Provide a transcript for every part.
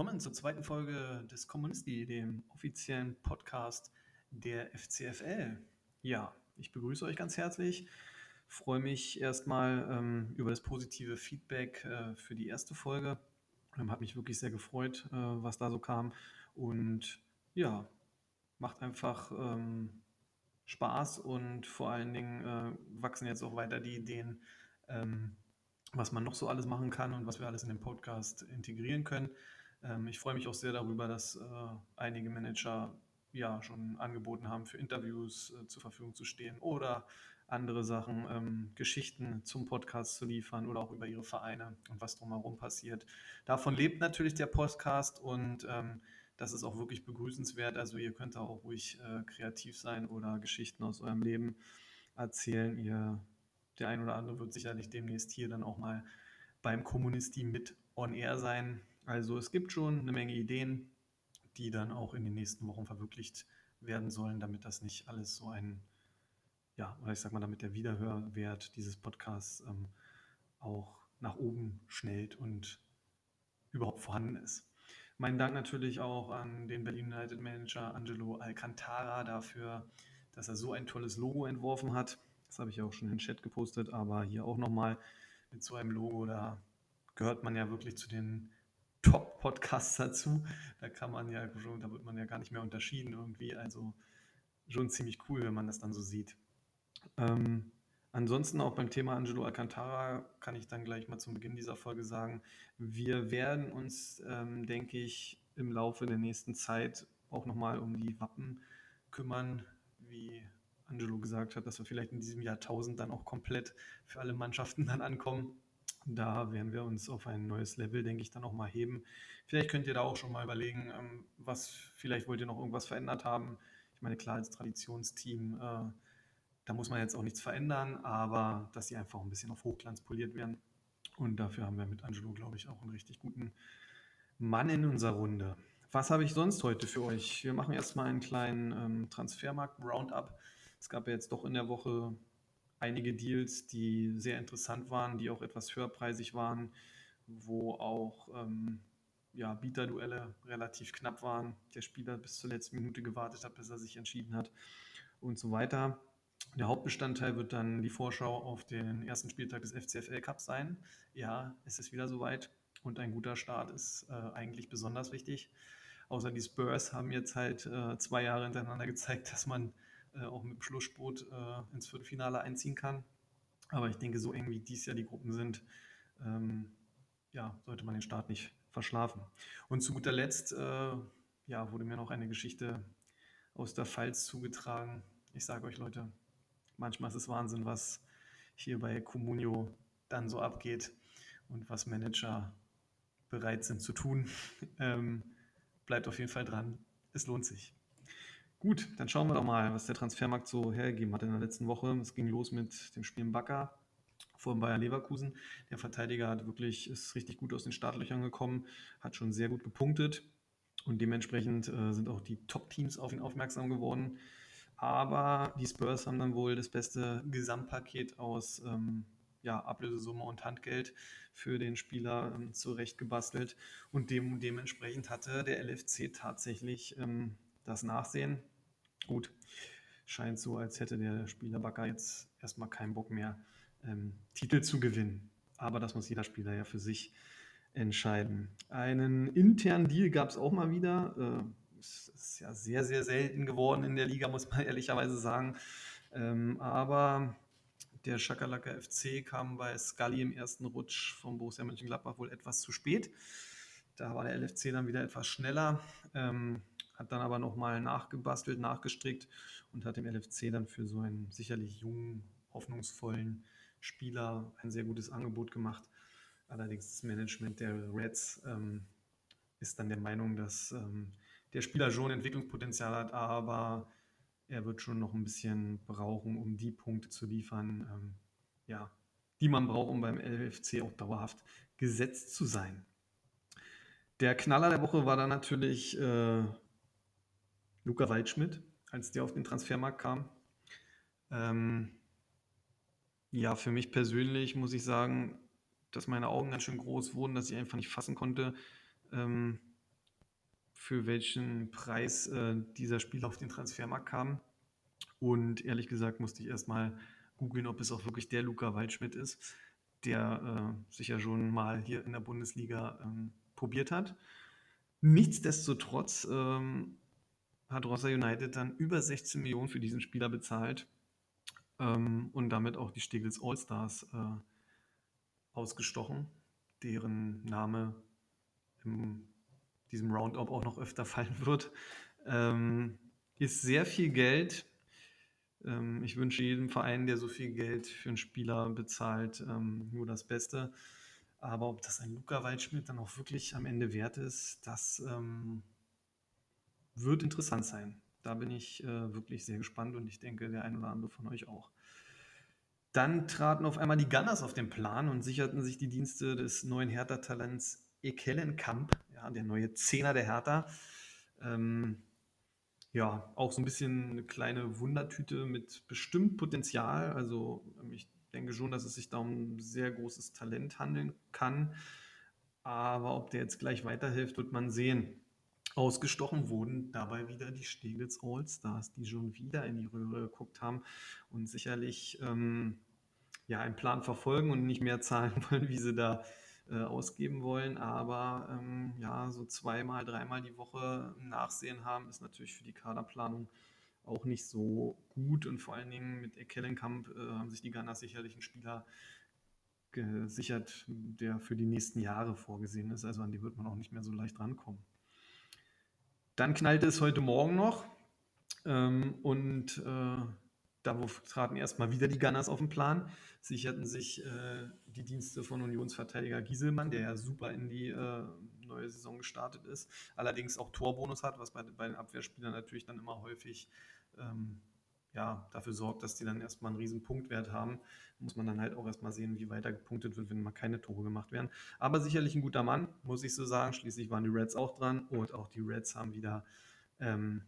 willkommen zur zweiten Folge des Kommunisti, dem offiziellen Podcast der FCFL. Ja, ich begrüße euch ganz herzlich. Freue mich erstmal ähm, über das positive Feedback äh, für die erste Folge. Ähm, hat mich wirklich sehr gefreut, äh, was da so kam. Und ja, macht einfach ähm, Spaß und vor allen Dingen äh, wachsen jetzt auch weiter die Ideen, ähm, was man noch so alles machen kann und was wir alles in den Podcast integrieren können. Ähm, ich freue mich auch sehr darüber, dass äh, einige Manager ja schon angeboten haben, für Interviews äh, zur Verfügung zu stehen oder andere Sachen, ähm, Geschichten zum Podcast zu liefern oder auch über ihre Vereine und was drumherum passiert. Davon lebt natürlich der Podcast und ähm, das ist auch wirklich begrüßenswert. Also ihr könnt da auch ruhig äh, kreativ sein oder Geschichten aus eurem Leben erzählen. Ihr, der ein oder andere wird sicherlich demnächst hier dann auch mal beim Kommunisti mit on air sein. Also es gibt schon eine Menge Ideen, die dann auch in den nächsten Wochen verwirklicht werden sollen, damit das nicht alles so ein, ja, oder ich sag mal, damit der Wiederhörwert dieses Podcasts ähm, auch nach oben schnellt und überhaupt vorhanden ist. Mein Dank natürlich auch an den Berlin United Manager Angelo Alcantara dafür, dass er so ein tolles Logo entworfen hat. Das habe ich auch schon in den Chat gepostet, aber hier auch nochmal mit so einem Logo, da gehört man ja wirklich zu den Top-Podcasts dazu. Da kann man ja da wird man ja gar nicht mehr unterschieden irgendwie. Also schon ziemlich cool, wenn man das dann so sieht. Ähm, ansonsten auch beim Thema Angelo Alcantara kann ich dann gleich mal zum Beginn dieser Folge sagen, wir werden uns, ähm, denke ich, im Laufe der nächsten Zeit auch nochmal um die Wappen kümmern, wie Angelo gesagt hat, dass wir vielleicht in diesem Jahrtausend dann auch komplett für alle Mannschaften dann ankommen. Da werden wir uns auf ein neues Level, denke ich, dann auch mal heben. Vielleicht könnt ihr da auch schon mal überlegen, ähm, was, vielleicht wollt ihr noch irgendwas verändert haben. Ich meine, klar, als Traditionsteam, äh, da muss man jetzt auch nichts verändern, aber dass sie einfach ein bisschen auf Hochglanz poliert werden. Und dafür haben wir mit Angelo, glaube ich, auch einen richtig guten Mann in unserer Runde. Was habe ich sonst heute für euch? Wir machen erstmal einen kleinen ähm, Transfermarkt-Roundup. Es gab ja jetzt doch in der Woche einige Deals, die sehr interessant waren, die auch etwas höherpreisig waren, wo auch ähm, ja, Bieterduelle relativ knapp waren, der Spieler bis zur letzten Minute gewartet hat, bis er sich entschieden hat und so weiter. Der Hauptbestandteil wird dann die Vorschau auf den ersten Spieltag des FCFL Cups sein. Ja, es ist wieder soweit und ein guter Start ist äh, eigentlich besonders wichtig. Außer die Spurs haben jetzt halt äh, zwei Jahre hintereinander gezeigt, dass man äh, auch mit dem Schlussspurt äh, ins Viertelfinale einziehen kann. Aber ich denke, so eng wie dies Jahr die Gruppen sind, ähm, ja, sollte man den Start nicht verschlafen. Und zu guter Letzt äh, ja, wurde mir noch eine Geschichte aus der Pfalz zugetragen. Ich sage euch, Leute, manchmal ist es Wahnsinn, was hier bei Comunio dann so abgeht und was Manager bereit sind zu tun. ähm, bleibt auf jeden Fall dran. Es lohnt sich. Gut, dann schauen wir doch mal, was der Transfermarkt so hergegeben hat in der letzten Woche. Es ging los mit dem Spiel Bakker vor Bayer Leverkusen. Der Verteidiger hat wirklich, ist richtig gut aus den Startlöchern gekommen, hat schon sehr gut gepunktet und dementsprechend äh, sind auch die Top-Teams auf ihn aufmerksam geworden. Aber die Spurs haben dann wohl das beste Gesamtpaket aus ähm, ja, Ablösesumme und Handgeld für den Spieler ähm, zurechtgebastelt. Und dem, dementsprechend hatte der LFC tatsächlich ähm, das Nachsehen. Gut, scheint so, als hätte der Spieler Bakker jetzt erstmal keinen Bock mehr, ähm, Titel zu gewinnen. Aber das muss jeder Spieler ja für sich entscheiden. Einen internen Deal gab es auch mal wieder. Äh, ist ja sehr, sehr selten geworden in der Liga, muss man ehrlicherweise sagen. Ähm, aber der Schakalaka FC kam bei Scully im ersten Rutsch vom Borussia Mönchengladbach wohl etwas zu spät. Da war der LFC dann wieder etwas schneller. Ähm, hat dann aber nochmal nachgebastelt, nachgestrickt und hat dem LFC dann für so einen sicherlich jungen, hoffnungsvollen Spieler ein sehr gutes Angebot gemacht. Allerdings das Management der Reds ähm, ist dann der Meinung, dass ähm, der Spieler schon Entwicklungspotenzial hat, aber er wird schon noch ein bisschen brauchen, um die Punkte zu liefern, ähm, ja, die man braucht, um beim LFC auch dauerhaft gesetzt zu sein. Der Knaller der Woche war dann natürlich äh, Luca Waldschmidt, als der auf den Transfermarkt kam. Ähm, ja, für mich persönlich muss ich sagen, dass meine Augen ganz schön groß wurden, dass ich einfach nicht fassen konnte, ähm, für welchen Preis äh, dieser Spieler auf den Transfermarkt kam. Und ehrlich gesagt musste ich erstmal googeln, ob es auch wirklich der Luca Waldschmidt ist, der äh, sich ja schon mal hier in der Bundesliga ähm, probiert hat. Nichtsdestotrotz ähm, hat Rossa United dann über 16 Millionen für diesen Spieler bezahlt ähm, und damit auch die Stegels All-Stars äh, ausgestochen, deren Name in diesem Roundup auch noch öfter fallen wird. Ähm, ist sehr viel Geld. Ähm, ich wünsche jedem Verein, der so viel Geld für einen Spieler bezahlt, ähm, nur das Beste. Aber ob das ein Luca Waldschmidt dann auch wirklich am Ende wert ist, das ähm, wird interessant sein. Da bin ich äh, wirklich sehr gespannt und ich denke, der ein oder andere von euch auch. Dann traten auf einmal die Gunners auf den Plan und sicherten sich die Dienste des neuen Hertha-Talents Ekelenkamp, ja, der neue Zehner der Hertha. Ähm, ja, auch so ein bisschen eine kleine Wundertüte mit bestimmt Potenzial. Also ich denke schon, dass es sich da um ein sehr großes Talent handeln kann. Aber ob der jetzt gleich weiterhilft, wird man sehen. Ausgestochen wurden dabei wieder die Steglitz Allstars, die schon wieder in die Röhre geguckt haben und sicherlich ähm, ja, einen Plan verfolgen und nicht mehr zahlen wollen, wie sie da äh, ausgeben wollen. Aber ähm, ja, so zweimal, dreimal die Woche Nachsehen haben, ist natürlich für die Kaderplanung auch nicht so gut. Und vor allen Dingen mit Ekelenkamp äh, haben sich die Gunners sicherlich einen Spieler gesichert, der für die nächsten Jahre vorgesehen ist. Also an die wird man auch nicht mehr so leicht rankommen. Dann knallte es heute Morgen noch ähm, und äh, da traten erstmal wieder die Gunners auf den Plan, sicherten sich äh, die Dienste von Unionsverteidiger Gieselmann, der ja super in die äh, neue Saison gestartet ist, allerdings auch Torbonus hat, was bei, bei den Abwehrspielern natürlich dann immer häufig ähm, ja, dafür sorgt, dass die dann erstmal einen riesen Punktwert haben. Muss man dann halt auch erstmal sehen, wie weiter gepunktet wird, wenn mal keine Tore gemacht werden. Aber sicherlich ein guter Mann, muss ich so sagen. Schließlich waren die Reds auch dran und auch die Reds haben wieder ähm,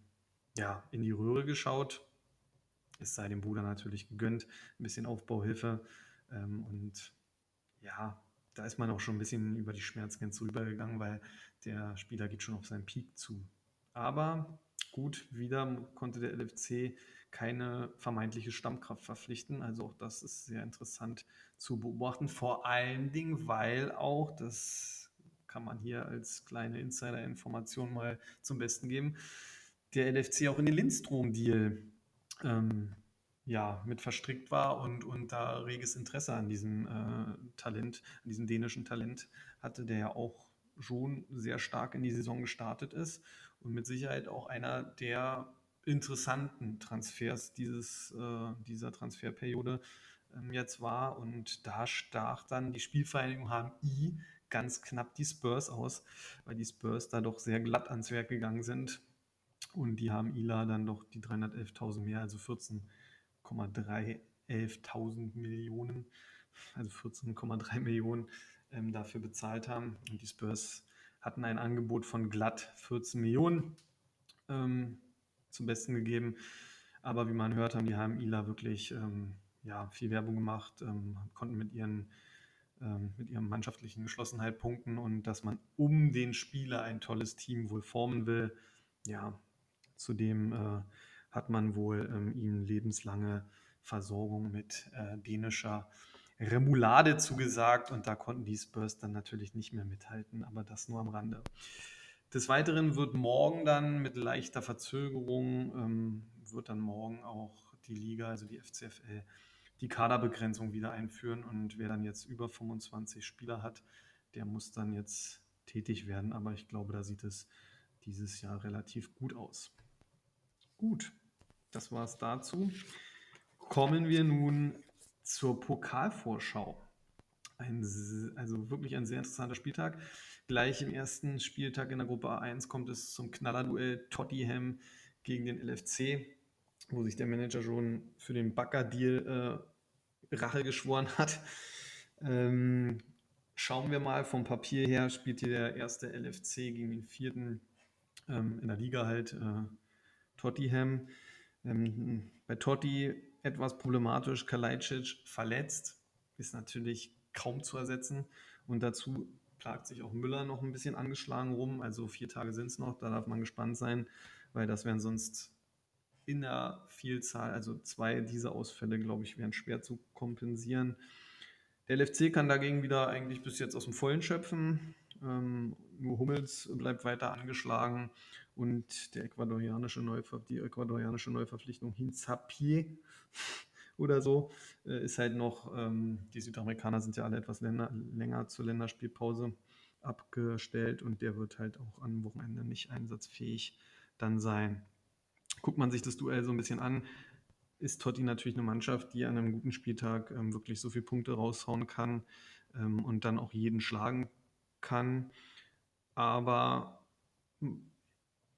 ja, in die Röhre geschaut es sei dem Bruder natürlich gegönnt, ein bisschen Aufbauhilfe. Ähm, und ja, da ist man auch schon ein bisschen über die Schmerzgrenze rübergegangen, weil der Spieler geht schon auf seinen Peak zu. Aber gut, wieder konnte der LFC keine vermeintliche Stammkraft verpflichten. Also auch das ist sehr interessant zu beobachten. Vor allen Dingen, weil auch, das kann man hier als kleine Insider-Information mal zum Besten geben, der LFC auch in den Lindstrom-Deal ähm, ja, mit verstrickt war und, und da reges Interesse an diesem äh, Talent, an diesem dänischen Talent hatte, der ja auch schon sehr stark in die Saison gestartet ist und mit Sicherheit auch einer der interessanten Transfers dieses, äh, dieser Transferperiode ähm, jetzt war. Und da stach dann die Spielvereinigung HMI ganz knapp die Spurs aus, weil die Spurs da doch sehr glatt ans Werk gegangen sind und die haben ILA dann doch die 311.000 mehr, also 14,311.000 Millionen, also 14,3 Millionen ähm, dafür bezahlt haben. Und die Spurs hatten ein Angebot von glatt 14 Millionen ähm, zum Besten gegeben. Aber wie man hört, haben die HMIler wirklich ähm, ja, viel Werbung gemacht, ähm, konnten mit ihren ähm, mit ihrem mannschaftlichen Geschlossenheit punkten und dass man um den Spieler ein tolles Team wohl formen will. Ja, Zudem äh, hat man wohl ähm, ihm lebenslange Versorgung mit äh, dänischer Remoulade zugesagt und da konnten die Spurs dann natürlich nicht mehr mithalten, aber das nur am Rande. Des Weiteren wird morgen dann mit leichter Verzögerung, ähm, wird dann morgen auch die Liga, also die FCFL, die Kaderbegrenzung wieder einführen und wer dann jetzt über 25 Spieler hat, der muss dann jetzt tätig werden, aber ich glaube, da sieht es dieses Jahr relativ gut aus. Gut, das war es dazu. Kommen wir nun zur Pokalvorschau. Ein, also wirklich ein sehr interessanter Spieltag. Gleich im ersten Spieltag in der Gruppe A1 kommt es zum Knallerduell Tottenham gegen den LFC, wo sich der Manager schon für den Backer-Deal äh, Rache geschworen hat. Ähm, schauen wir mal vom Papier her, spielt hier der erste LFC gegen den vierten ähm, in der Liga halt. Äh, Tottenham. Ähm, bei Totti etwas problematisch, Kalajdzic verletzt, ist natürlich kaum zu ersetzen. Und dazu plagt sich auch Müller noch ein bisschen angeschlagen rum. Also vier Tage sind es noch, da darf man gespannt sein, weil das wären sonst in der Vielzahl, also zwei dieser Ausfälle, glaube ich, wären schwer zu kompensieren. Der LFC kann dagegen wieder eigentlich bis jetzt aus dem Vollen schöpfen. Ähm, nur Hummels bleibt weiter angeschlagen und der ecuadorianische Neuver die ecuadorianische Neuverpflichtung Hinzapié oder so äh, ist halt noch, ähm, die Südamerikaner sind ja alle etwas länger, länger zur Länderspielpause abgestellt und der wird halt auch am Wochenende nicht einsatzfähig dann sein. Guckt man sich das Duell so ein bisschen an, ist Totti natürlich eine Mannschaft, die an einem guten Spieltag ähm, wirklich so viele Punkte raushauen kann ähm, und dann auch jeden schlagen kann. Aber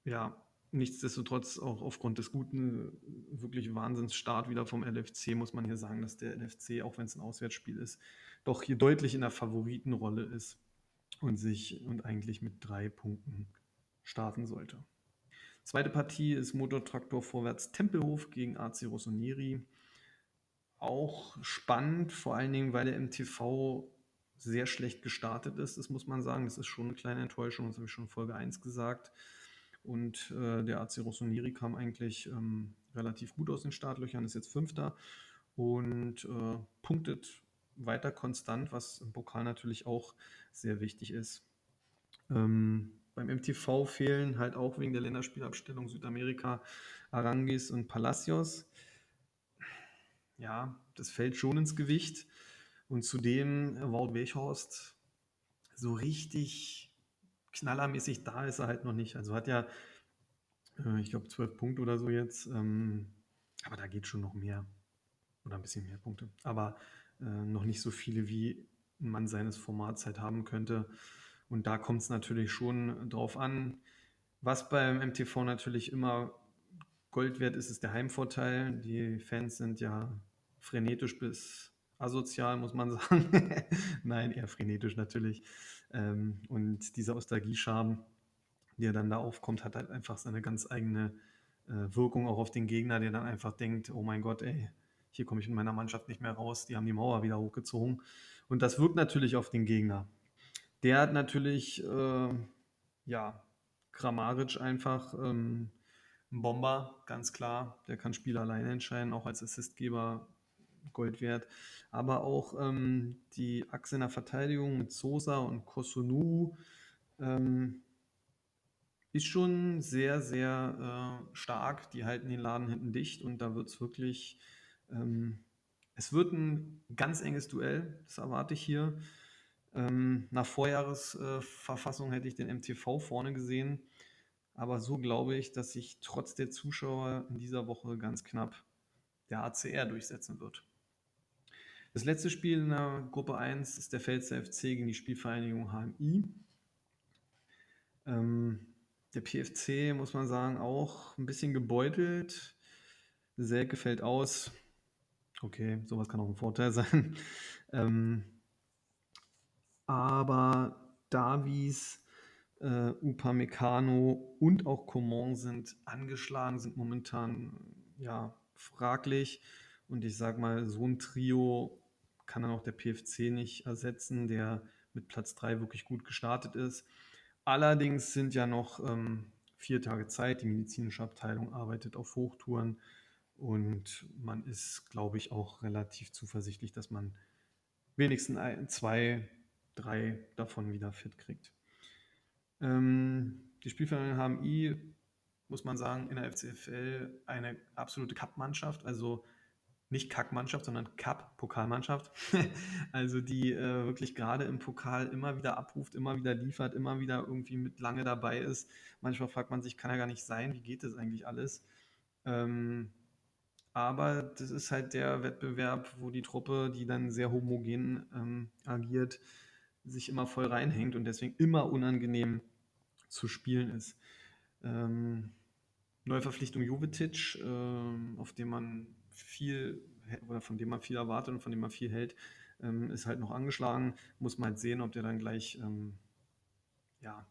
ja, nichtsdestotrotz auch aufgrund des guten, wirklich Wahnsinnsstart wieder vom LFC muss man hier sagen, dass der LFC, auch wenn es ein Auswärtsspiel ist, doch hier deutlich in der Favoritenrolle ist und sich und eigentlich mit drei Punkten starten sollte. Zweite Partie ist Motortraktor vorwärts Tempelhof gegen AC Rossoneri. Auch spannend, vor allen Dingen, weil der MTV sehr schlecht gestartet ist, das muss man sagen. Das ist schon eine kleine Enttäuschung, das habe ich schon in Folge 1 gesagt. Und äh, der AC Rossoneri kam eigentlich ähm, relativ gut aus den Startlöchern, ist jetzt Fünfter und äh, punktet weiter konstant, was im Pokal natürlich auch sehr wichtig ist. Ähm, beim MTV fehlen halt auch wegen der Länderspielabstellung Südamerika Arangis und Palacios. Ja, das fällt schon ins Gewicht. Und zudem äh, Wout Weghorst so richtig knallermäßig da ist er halt noch nicht. Also hat ja, äh, ich glaube, zwölf Punkte oder so jetzt. Ähm, aber da geht schon noch mehr. Oder ein bisschen mehr Punkte. Aber äh, noch nicht so viele, wie man seines Formats halt haben könnte. Und da kommt es natürlich schon drauf an. Was beim MTV natürlich immer Gold wert ist, ist der Heimvorteil. Die Fans sind ja frenetisch bis asozial, muss man sagen. Nein, eher frenetisch natürlich. Ähm, und dieser Nostalgie-Charme, der dann da aufkommt, hat halt einfach seine ganz eigene äh, Wirkung auch auf den Gegner, der dann einfach denkt, oh mein Gott, ey, hier komme ich in meiner Mannschaft nicht mehr raus, die haben die Mauer wieder hochgezogen. Und das wirkt natürlich auf den Gegner. Der hat natürlich, äh, ja, Kramaric einfach ähm, ein Bomber, ganz klar. Der kann Spiel alleine entscheiden, auch als Assistgeber Gold wert. Aber auch ähm, die Achse in der Verteidigung mit Sosa und Kosunu ähm, ist schon sehr, sehr äh, stark. Die halten den Laden hinten dicht und da wird es wirklich, ähm, es wird ein ganz enges Duell, das erwarte ich hier. Ähm, nach Vorjahresverfassung äh, hätte ich den MTV vorne gesehen. Aber so glaube ich, dass sich trotz der Zuschauer in dieser Woche ganz knapp der ACR durchsetzen wird. Das letzte Spiel in der Gruppe 1 ist der Pfälzer FC gegen die Spielvereinigung HMI. Ähm, der PFC, muss man sagen, auch ein bisschen gebeutelt. Selke fällt aus. Okay, sowas kann auch ein Vorteil sein. ähm, aber Davies, äh, Upamecano und auch Coman sind angeschlagen, sind momentan ja fraglich. Und ich sage mal, so ein Trio kann dann auch der PFC nicht ersetzen, der mit Platz 3 wirklich gut gestartet ist. Allerdings sind ja noch ähm, vier Tage Zeit. Die medizinische Abteilung arbeitet auf Hochtouren und man ist, glaube ich, auch relativ zuversichtlich, dass man wenigstens ein, zwei, drei davon wieder fit kriegt. Ähm, die Spielvereinigung HMI, muss man sagen, in der FCFL eine absolute Cup-Mannschaft. Also nicht Kackmannschaft, sondern Cup-Pokalmannschaft. also die äh, wirklich gerade im Pokal immer wieder abruft, immer wieder liefert, immer wieder irgendwie mit lange dabei ist. Manchmal fragt man sich, kann er gar nicht sein, wie geht das eigentlich alles? Ähm, aber das ist halt der Wettbewerb, wo die Truppe, die dann sehr homogen ähm, agiert, sich immer voll reinhängt und deswegen immer unangenehm zu spielen ist. Ähm, Neuverpflichtung Jovetic, äh, auf dem man viel oder von dem man viel erwartet und von dem man viel hält, ähm, ist halt noch angeschlagen. Muss man halt sehen, ob der dann gleich ähm, ja,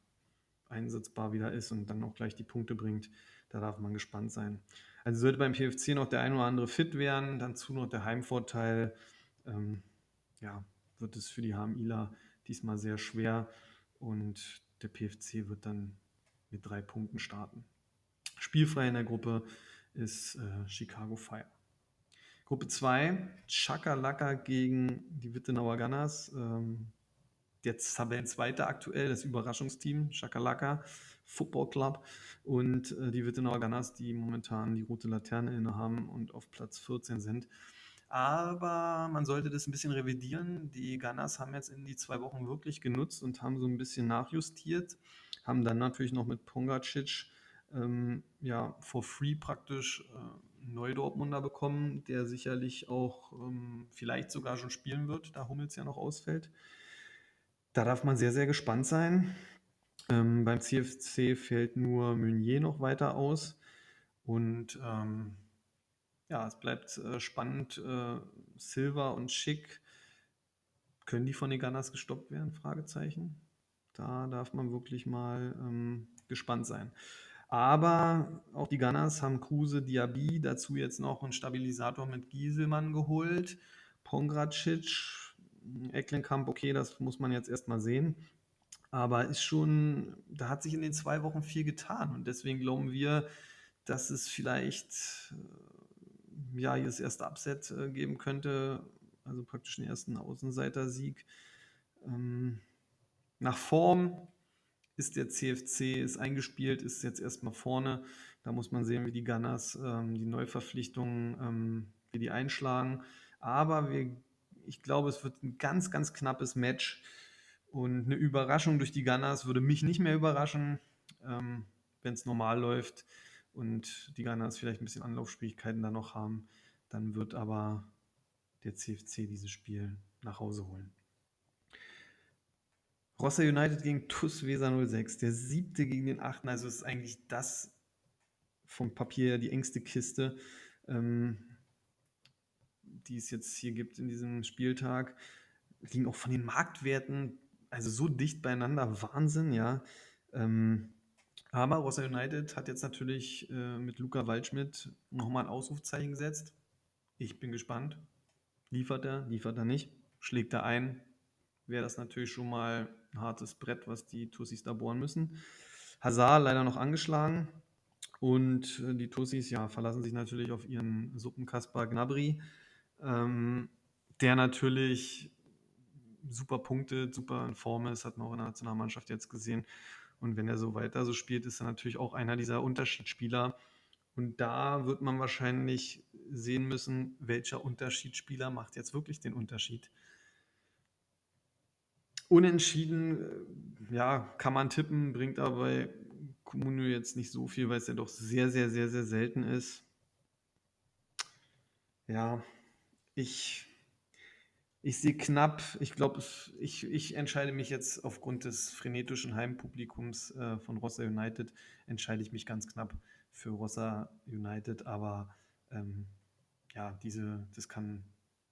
einsetzbar wieder ist und dann auch gleich die Punkte bringt. Da darf man gespannt sein. Also sollte beim PFC noch der ein oder andere fit werden, dann zu noch der Heimvorteil. Ähm, ja, wird es für die HMIler diesmal sehr schwer und der PFC wird dann mit drei Punkten starten. Spielfrei in der Gruppe ist äh, Chicago Fire. Gruppe 2, Chakalaka gegen die Wittenauer Gunners. Ähm, jetzt Tabellenzweiter aktuell, das Überraschungsteam, Chakalaka Football Club und äh, die Wittenauer Gunners, die momentan die rote Laterne inne haben und auf Platz 14 sind. Aber man sollte das ein bisschen revidieren. Die Gunners haben jetzt in die zwei Wochen wirklich genutzt und haben so ein bisschen nachjustiert. Haben dann natürlich noch mit Pongacic ähm, ja, for free praktisch äh, Neudortmunder bekommen, der sicherlich auch ähm, vielleicht sogar schon spielen wird, da Hummels ja noch ausfällt. Da darf man sehr, sehr gespannt sein. Ähm, beim CFC fällt nur Meunier noch weiter aus. Und ähm, ja, es bleibt äh, spannend. Äh, Silver und Schick, können die von den Gunners gestoppt werden? Fragezeichen. Da darf man wirklich mal ähm, gespannt sein. Aber auch die Gunners haben Kruse, Diaby, dazu jetzt noch einen Stabilisator mit Gieselmann geholt. Pongracic, Ecklenkamp, okay, das muss man jetzt erstmal sehen. Aber ist schon, da hat sich in den zwei Wochen viel getan. Und deswegen glauben wir, dass es vielleicht äh, ja, hier das erste Upset äh, geben könnte. Also praktisch den ersten Außenseiter-Sieg. Ähm, nach Form ist der CFC, ist eingespielt, ist jetzt erstmal vorne. Da muss man sehen, wie die Gunners ähm, die Neuverpflichtungen, ähm, wie die einschlagen. Aber wir, ich glaube, es wird ein ganz, ganz knappes Match. Und eine Überraschung durch die Gunners würde mich nicht mehr überraschen, ähm, wenn es normal läuft und die Gunners vielleicht ein bisschen Anlaufschwierigkeiten da noch haben. Dann wird aber der CFC dieses Spiel nach Hause holen. Rossa United gegen TUS Weser 06, der siebte gegen den achten. Also ist eigentlich das vom Papier die engste Kiste, ähm, die es jetzt hier gibt in diesem Spieltag. Liegen auch von den Marktwerten also so dicht beieinander, Wahnsinn, ja. Ähm, aber Rossa United hat jetzt natürlich äh, mit Luca Waldschmidt nochmal ein Ausrufzeichen gesetzt. Ich bin gespannt. Liefert er, liefert er nicht? Schlägt er ein? Wäre das natürlich schon mal ein hartes Brett, was die Tussis da bohren müssen. Hazard leider noch angeschlagen. Und äh, die Tussis ja, verlassen sich natürlich auf ihren Suppenkasper Gnabry, ähm, der natürlich super Punkte, super in Form ist, hat man auch in der Nationalmannschaft jetzt gesehen. Und wenn er so weiter so spielt, ist er natürlich auch einer dieser Unterschiedsspieler. Und da wird man wahrscheinlich sehen müssen, welcher Unterschiedsspieler macht jetzt wirklich den Unterschied. Unentschieden, äh, ja, kann man tippen, bringt aber bei Comunio jetzt nicht so viel, weil es ja doch sehr, sehr, sehr, sehr selten ist. Ja, ich ich sehe knapp, ich glaube, ich, ich entscheide mich jetzt aufgrund des frenetischen Heimpublikums äh, von Rossa United, entscheide ich mich ganz knapp für Rossa United, aber ähm, ja, diese, das kann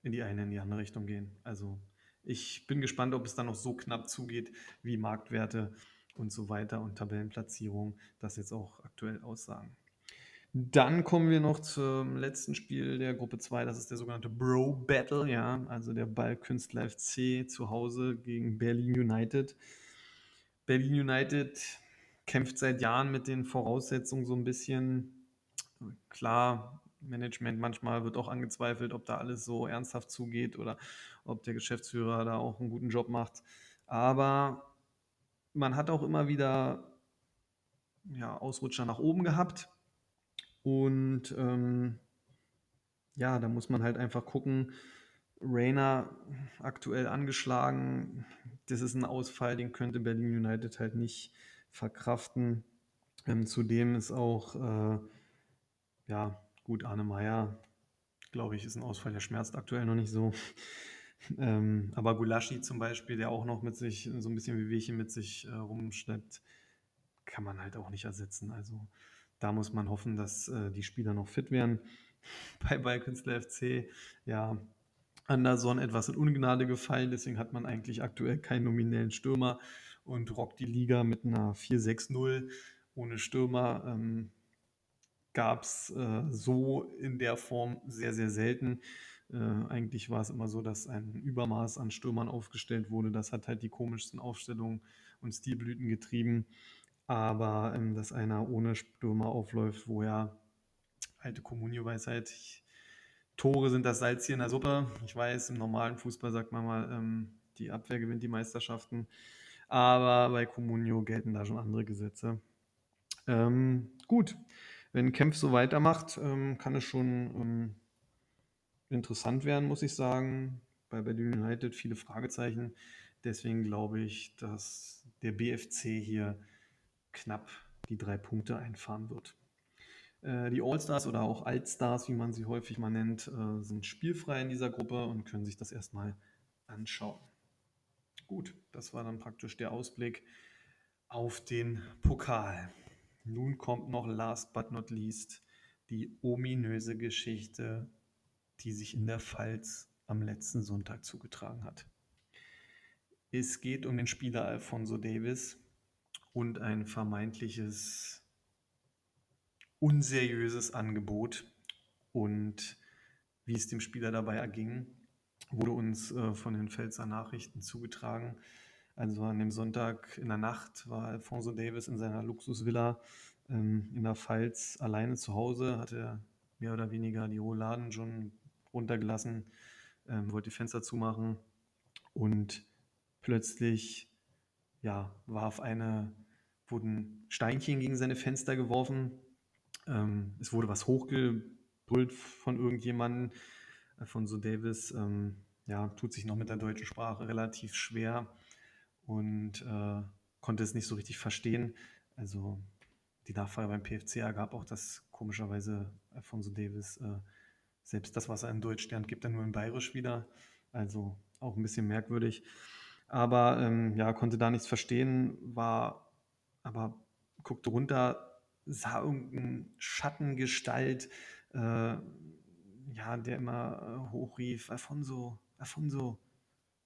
in die eine, in die andere Richtung gehen. Also ich bin gespannt, ob es dann noch so knapp zugeht, wie Marktwerte und so weiter und Tabellenplatzierung das jetzt auch aktuell aussagen. Dann kommen wir noch zum letzten Spiel der Gruppe 2, das ist der sogenannte Bro Battle, ja, also der Ballkünstler FC zu Hause gegen Berlin United. Berlin United kämpft seit Jahren mit den Voraussetzungen so ein bisschen. Klar, Management manchmal wird auch angezweifelt, ob da alles so ernsthaft zugeht oder ob der Geschäftsführer da auch einen guten Job macht. Aber man hat auch immer wieder ja, Ausrutscher nach oben gehabt. Und ähm, ja, da muss man halt einfach gucken. Rainer aktuell angeschlagen. Das ist ein Ausfall, den könnte Berlin United halt nicht verkraften. Ähm, zudem ist auch, äh, ja, gut, Arne Meyer, glaube ich, ist ein Ausfall, der schmerzt aktuell noch nicht so. ähm, aber Gulaschi zum Beispiel, der auch noch mit sich, so ein bisschen wie Wehchen mit sich äh, rumschleppt, kann man halt auch nicht ersetzen. Also da muss man hoffen, dass äh, die Spieler noch fit werden. Bei Ballkünstler FC, ja, Anderson etwas in Ungnade gefallen, deswegen hat man eigentlich aktuell keinen nominellen Stürmer und rockt die Liga mit einer 4-6-0 ohne Stürmer. Ähm, Gab es äh, so in der Form sehr, sehr selten. Äh, eigentlich war es immer so, dass ein Übermaß an Stürmern aufgestellt wurde. Das hat halt die komischsten Aufstellungen und Stilblüten getrieben. Aber ähm, dass einer ohne Stürmer aufläuft, wo ja alte Kommunio-Weisheit, Tore sind das Salz hier in der Suppe. Ich weiß, im normalen Fußball sagt man mal, ähm, die Abwehr gewinnt die Meisterschaften. Aber bei Comunio gelten da schon andere Gesetze. Ähm, gut, wenn Kempf so weitermacht, ähm, kann es schon ähm, interessant werden, muss ich sagen. Bei Berlin United viele Fragezeichen. Deswegen glaube ich, dass der BFC hier knapp die drei Punkte einfahren wird. Äh, die All-Stars oder auch Altstars, wie man sie häufig mal nennt, äh, sind spielfrei in dieser Gruppe und können sich das erstmal anschauen. Gut, das war dann praktisch der Ausblick auf den Pokal. Nun kommt noch last but not least die ominöse Geschichte, die sich in der Pfalz am letzten Sonntag zugetragen hat. Es geht um den Spieler Alfonso Davis und ein vermeintliches unseriöses Angebot. Und wie es dem Spieler dabei erging, wurde uns äh, von den Pfälzer Nachrichten zugetragen. Also an dem Sonntag in der Nacht war Alfonso Davis in seiner Luxusvilla ähm, in der Pfalz alleine zu Hause, hatte mehr oder weniger die Rouladen schon runtergelassen, ähm, wollte die Fenster zumachen und plötzlich ja, warf eine, wurden Steinchen gegen seine Fenster geworfen. Ähm, es wurde was hochgebrüllt von irgendjemandem. Alfonso Davis ähm, ja, tut sich noch mit der deutschen Sprache relativ schwer und äh, konnte es nicht so richtig verstehen. Also die Nachfrage beim PFC ergab auch, dass komischerweise Alfonso Davis äh, selbst das, was er in Deutsch lernt, gibt er nur in Bayerisch wieder. Also auch ein bisschen merkwürdig. Aber ähm, ja, konnte da nichts verstehen, war aber guckte runter, sah irgendeine Schattengestalt, äh, ja, der immer äh, hochrief, Alfonso, Alfonso,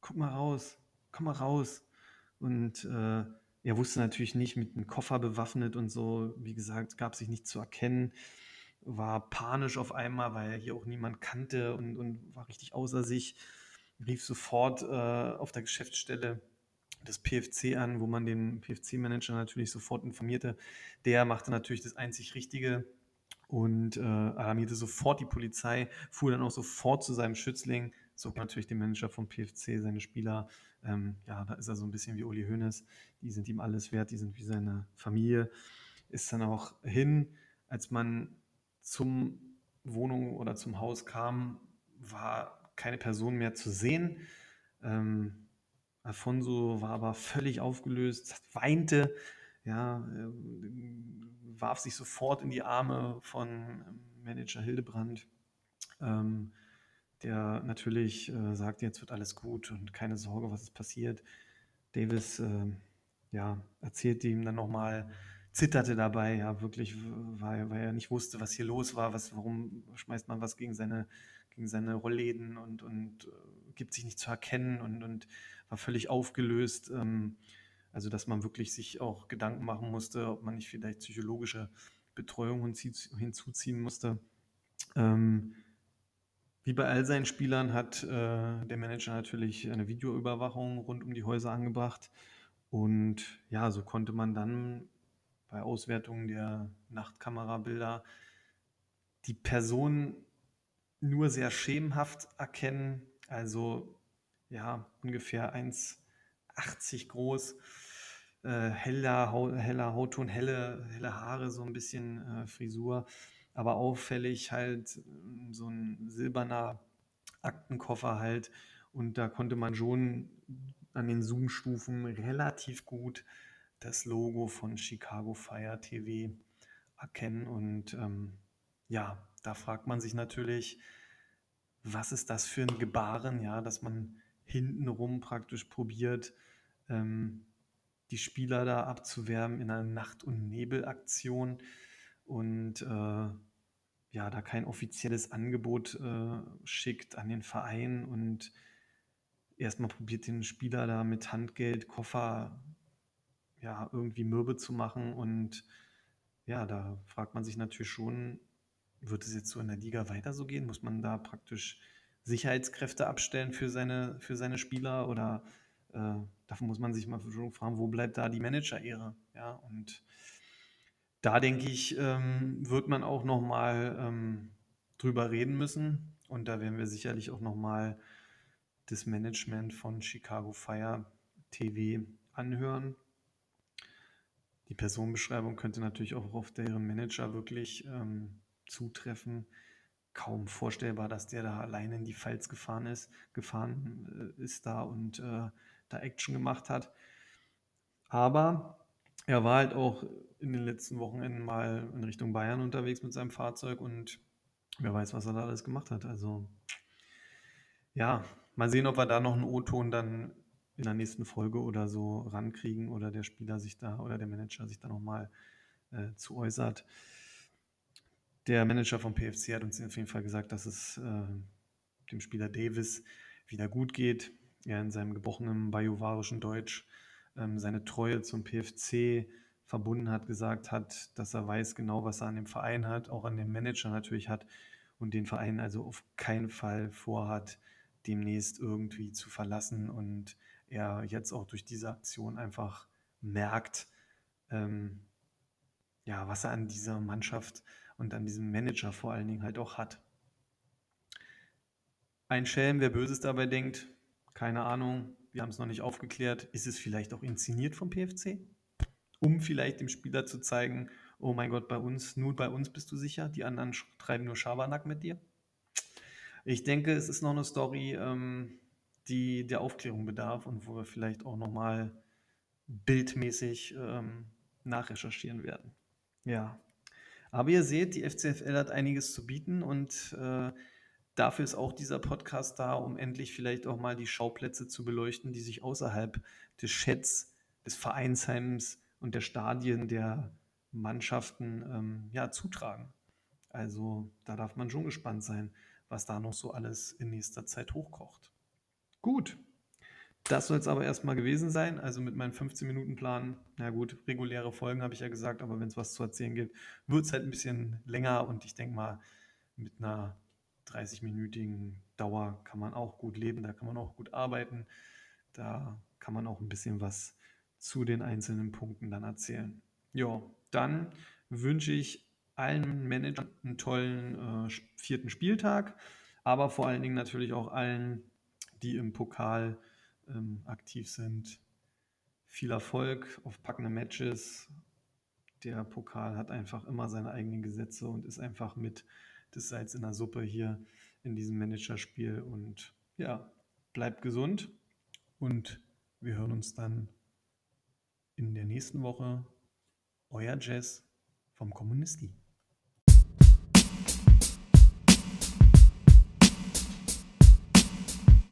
guck mal raus, komm mal raus. Und äh, er wusste natürlich nicht, mit einem Koffer bewaffnet und so, wie gesagt, gab sich nicht zu erkennen, war panisch auf einmal, weil er hier auch niemand kannte und, und war richtig außer sich, rief sofort äh, auf der Geschäftsstelle das PFC an, wo man den PFC-Manager natürlich sofort informierte. Der machte natürlich das einzig Richtige und äh, alarmierte sofort die Polizei, fuhr dann auch sofort zu seinem Schützling, zog natürlich den Manager vom PFC, seine Spieler. Ähm, ja, da ist er so ein bisschen wie Uli Hoeneß. Die sind ihm alles wert, die sind wie seine Familie. Ist dann auch hin, als man zum Wohnung oder zum Haus kam, war keine Person mehr zu sehen. Ähm, Alfonso war aber völlig aufgelöst, weinte, ja, äh, warf sich sofort in die Arme von ähm, Manager Hildebrand, ähm, der natürlich äh, sagt, jetzt wird alles gut und keine Sorge, was ist passiert. Davis äh, ja, erzählte ihm dann nochmal, zitterte dabei, ja, wirklich, weil, weil er nicht wusste, was hier los war, was, warum schmeißt man was gegen seine, gegen seine Rollläden und, und äh, gibt sich nicht zu erkennen und, und war völlig aufgelöst. Ähm, also, dass man wirklich sich auch Gedanken machen musste, ob man nicht vielleicht psychologische Betreuung hinzuziehen musste. Ähm, wie bei all seinen Spielern hat äh, der Manager natürlich eine Videoüberwachung rund um die Häuser angebracht. Und ja, so konnte man dann bei Auswertungen der Nachtkamerabilder die Person nur sehr schemenhaft erkennen. Also ja, ungefähr 1,80 groß, äh, heller, heller Hautton, helle, helle Haare, so ein bisschen äh, Frisur, aber auffällig halt ähm, so ein silberner Aktenkoffer halt. Und da konnte man schon an den Zoom-Stufen relativ gut das Logo von Chicago Fire TV erkennen. Und ähm, ja, da fragt man sich natürlich, was ist das für ein Gebaren, ja, dass man hintenrum praktisch probiert, ähm, die Spieler da abzuwärmen in einer Nacht- und Nebelaktion und äh, ja, da kein offizielles Angebot äh, schickt an den Verein und erstmal probiert den Spieler da mit Handgeld, Koffer ja, irgendwie mürbe zu machen. Und ja, da fragt man sich natürlich schon, wird es jetzt so in der Liga weiter so gehen? Muss man da praktisch Sicherheitskräfte abstellen für seine, für seine Spieler oder äh, dafür muss man sich mal fragen, wo bleibt da die Manager-Ehre? Ja, und da denke ich, ähm, wird man auch nochmal ähm, drüber reden müssen. Und da werden wir sicherlich auch nochmal das Management von Chicago Fire TV anhören. Die Personenbeschreibung könnte natürlich auch auf deren Manager wirklich ähm, zutreffen. Kaum vorstellbar, dass der da alleine in die Pfalz gefahren ist, gefahren äh, ist da und äh, da Action gemacht hat. Aber er war halt auch in den letzten Wochenenden mal in Richtung Bayern unterwegs mit seinem Fahrzeug und wer weiß, was er da alles gemacht hat. Also ja, mal sehen, ob wir da noch einen O-Ton dann in der nächsten Folge oder so rankriegen oder der Spieler sich da oder der Manager sich da nochmal äh, zu äußert. Der Manager vom PFC hat uns auf jeden Fall gesagt, dass es äh, dem Spieler Davis wieder gut geht. Er in seinem gebrochenen bajuwarischen Deutsch ähm, seine Treue zum PFC verbunden hat, gesagt hat, dass er weiß genau, was er an dem Verein hat, auch an dem Manager natürlich hat und den Verein also auf keinen Fall vorhat, demnächst irgendwie zu verlassen und er jetzt auch durch diese Aktion einfach merkt, ähm, ja, was er an dieser Mannschaft und an diesem Manager vor allen Dingen halt auch hat. Ein Schelm, wer Böses dabei denkt, keine Ahnung, wir haben es noch nicht aufgeklärt. Ist es vielleicht auch inszeniert vom PFC? Um vielleicht dem Spieler zu zeigen, oh mein Gott, bei uns, nur bei uns bist du sicher, die anderen treiben nur Schabernack mit dir. Ich denke, es ist noch eine Story, ähm, die der Aufklärung bedarf und wo wir vielleicht auch nochmal bildmäßig ähm, nachrecherchieren werden. Ja. Aber ihr seht, die FCFL hat einiges zu bieten und äh, dafür ist auch dieser Podcast da, um endlich vielleicht auch mal die Schauplätze zu beleuchten, die sich außerhalb des Chats, des Vereinsheims und der Stadien der Mannschaften ähm, ja, zutragen. Also da darf man schon gespannt sein, was da noch so alles in nächster Zeit hochkocht. Gut, das soll es aber erstmal gewesen sein. Also mit meinem 15-Minuten-Plan, na gut, reguläre Folgen habe ich ja gesagt, aber wenn es was zu erzählen gibt, wird es halt ein bisschen länger und ich denke mal, mit einer 30-minütigen Dauer kann man auch gut leben, da kann man auch gut arbeiten, da kann man auch ein bisschen was zu den einzelnen Punkten dann erzählen. Ja, dann wünsche ich allen Managern einen tollen äh, vierten Spieltag, aber vor allen Dingen natürlich auch allen die im Pokal ähm, aktiv sind. Viel Erfolg auf packende Matches. Der Pokal hat einfach immer seine eigenen Gesetze und ist einfach mit das Salz in der Suppe hier in diesem Managerspiel. Und ja, bleibt gesund und wir hören uns dann in der nächsten Woche. Euer Jazz vom Kommunisti.